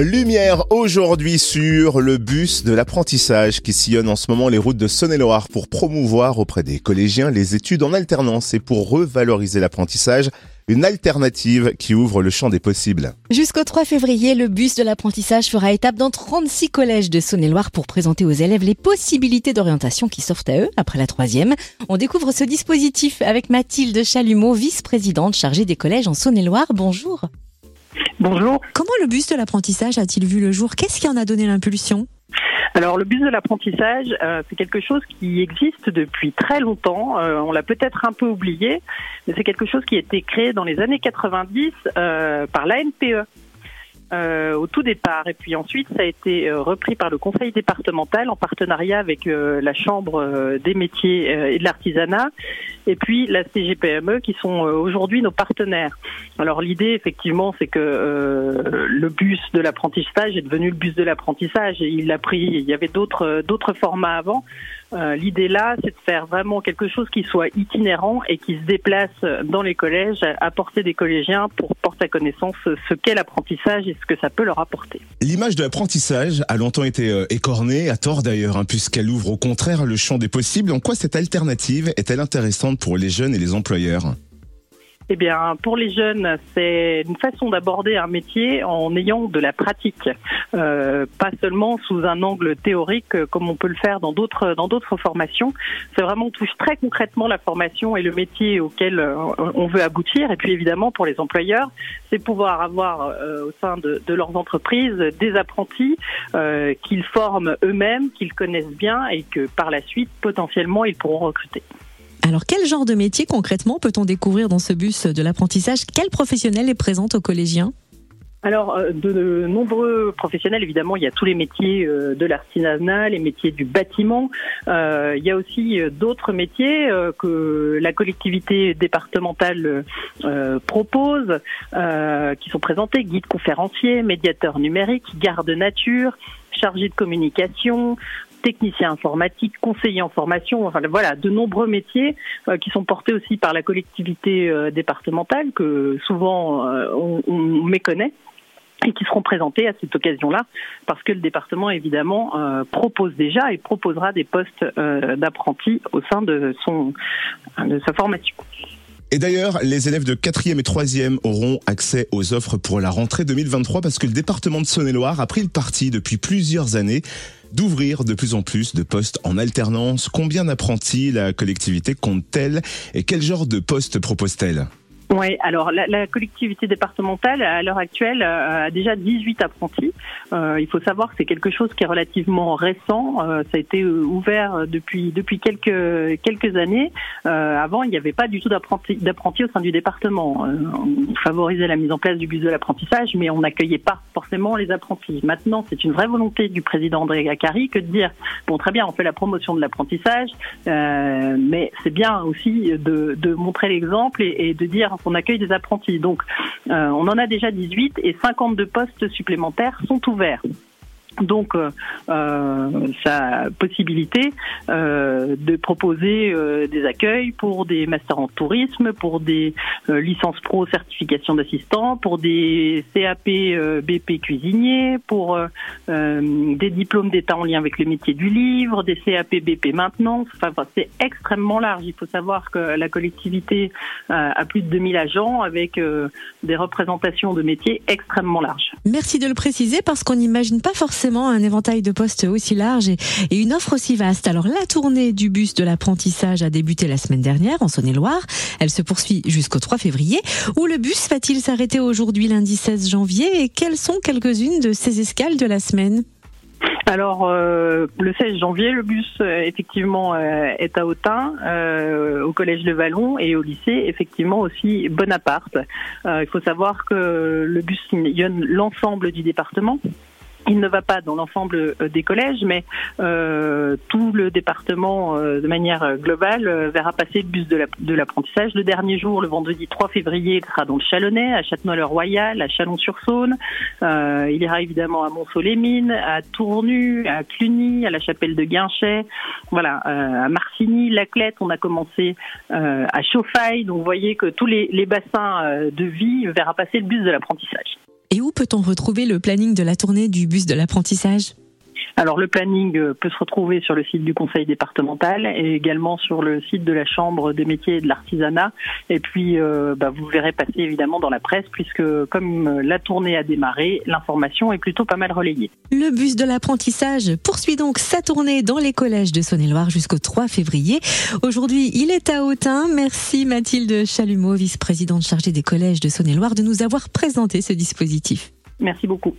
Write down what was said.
Lumière aujourd'hui sur le bus de l'apprentissage qui sillonne en ce moment les routes de Saône-et-Loire pour promouvoir auprès des collégiens les études en alternance et pour revaloriser l'apprentissage, une alternative qui ouvre le champ des possibles. Jusqu'au 3 février, le bus de l'apprentissage fera étape dans 36 collèges de Saône-et-Loire pour présenter aux élèves les possibilités d'orientation qui s'offrent à eux après la troisième. On découvre ce dispositif avec Mathilde Chalumeau, vice-présidente chargée des collèges en Saône-et-Loire. Bonjour. Bonjour. Comment le bus de l'apprentissage a-t-il vu le jour? Qu'est-ce qui en a donné l'impulsion? Alors le bus de l'apprentissage, euh, c'est quelque chose qui existe depuis très longtemps. Euh, on l'a peut-être un peu oublié, mais c'est quelque chose qui a été créé dans les années 90 euh, par l'ANPE. Euh, au tout départ. Et puis ensuite, ça a été euh, repris par le conseil départemental en partenariat avec euh, la chambre des métiers et de l'artisanat, et puis la CGPME, qui sont aujourd'hui nos partenaires. Alors l'idée, effectivement, c'est que le bus de l'apprentissage est devenu le bus de l'apprentissage. Il a pris, il y avait d'autres d'autres formats avant. Euh, l'idée là, c'est de faire vraiment quelque chose qui soit itinérant et qui se déplace dans les collèges, apporter des collégiens pour porter à connaissance ce qu'est l'apprentissage et ce que ça peut leur apporter. L'image de l'apprentissage a longtemps été euh, écornée, à tort d'ailleurs, hein, puisqu'elle ouvre au contraire le champ des possibles. En quoi cette alternative est-elle intéressante pour les jeunes et les employeurs eh bien, pour les jeunes, c'est une façon d'aborder un métier en ayant de la pratique, euh, pas seulement sous un angle théorique euh, comme on peut le faire dans d'autres dans d'autres formations. C'est vraiment touche très concrètement la formation et le métier auquel euh, on veut aboutir. Et puis évidemment, pour les employeurs, c'est pouvoir avoir au sein de, leurs entreprises des apprentis qu'ils forment eux-mêmes, qu'ils connaissent bien et que par la suite, potentiellement, ils pourront recruter. Alors, quel genre de métier concrètement peut-on découvrir dans ce bus de l'apprentissage? Quel professionnel est présent aux collégiens alors, euh, de, nombreux professionnels, évidemment, il y a tous les métiers euh, de l'artisanat, les métiers du bâtiment. Euh, il y a aussi d'autres métiers que la collectivité départementale propose, qui sont présentés. Guide conférencier, médiateur numérique, garde nature, chargé de communication, technicien informatique, conseiller en formation, enfin voilà, de nombreux métiers euh, qui sont portés aussi par la collectivité euh, départementale que souvent euh, on, méconnaît et qui seront présentés à cette occasion-là, parce que le département, évidemment, propose déjà et proposera des postes d'apprentis au sein de, son, de sa formation. Et d'ailleurs, les élèves de 4e et 3e auront accès aux offres pour la rentrée 2023 parce que le département de Saône-et-Loire a pris le parti depuis plusieurs années d'ouvrir de plus en plus de postes en alternance. Combien d'apprentis la collectivité compte-t-elle et quel genre de postes propose-t-elle? Oui, alors la, la, collectivité départementale, à l'heure actuelle, euh, a déjà 18 apprentis. Euh, il faut savoir que c'est quelque chose qui est relativement récent. Euh, ça a été euh, ouvert depuis depuis quelques quelques années. avant, il n'y avait pas du tout d'apprentis d'apprentis au sein du département. on favorisait la mise en place du bus de l'apprentissage, mais on n'accueillait pas forcément les apprentis. Maintenant, c'est une vraie volonté du président André Gaccari que de dire bon, très bien, on fait la promotion de l'apprentissage, mais c'est bien aussi de, de montrer l'exemple et de dire on accueille des apprentis. Donc, euh, on en a déjà 18 et 52 postes supplémentaires sont ouverts donc euh, euh, sa possibilité euh, de proposer euh, des accueils pour des masters en tourisme, pour des euh, licences pro certification d'assistant, pour des CAP BP cuisinier, pour des diplômes d'état en lien avec le métier du livre, des CAP BP maintenance. Enfin, c'est extrêmement large. Il faut savoir que la collectivité a plus de 2000 agents avec des représentations de métiers extrêmement larges. Merci de le préciser parce qu'on n'imagine pas forcément un éventail de postes aussi large et, une offre aussi vaste. Alors la tournée du bus de l'apprentissage a débuté la semaine dernière en Saône-et-Loire. Elle se poursuit jusqu'au 3 février. Où le bus va-t-il s'arrêter aujourd'hui lundi 16 janvier? Et quelles sont quelques-unes de ces escales de la semaine? Alors, euh, le 16 janvier, le bus, euh, effectivement, euh, est à Autun, au Collège de Vallon, et au lycée, effectivement, aussi Bonaparte. il faut savoir que le bus sillonne l'ensemble du département il ne va pas dans l'ensemble euh, des collèges, mais euh, tout le département, euh, de manière globale, verra passer le bus de l'apprentissage. le dernier jour, le vendredi 3 février, il sera dans le Chalonnais, à Châtenois-le-Royal, à Chalon-sur-Saône. il ira évidemment à Monceau-les-Mines, à Tournu, à Cluny, à la chapelle de Guinchet, voilà, à Marcigny, Laclette. On a commencé à Chauffaille. Donc, vous voyez que tous les, les bassins de vie verra passer le bus de l'apprentissage. Et où peut-on retrouver le planning de la tournée du bus de l'apprentissage? Alors le planning euh, peut se retrouver sur le site du conseil départemental et également sur le site de la chambre des métiers et de l'artisanat. Et puis euh, bah, vous verrez passer évidemment dans la presse puisque comme euh, la tournée a démarré, l'information est plutôt pas mal relayée. Le bus de l'apprentissage poursuit donc sa tournée dans les collèges de Saône-et-Loire jusqu'au 3 février. Aujourd'hui, il est à Autun. Merci Mathilde Chalumeau, vice-présidente chargée des collèges de Saône-et-Loire, de nous avoir présenté ce dispositif. Merci beaucoup.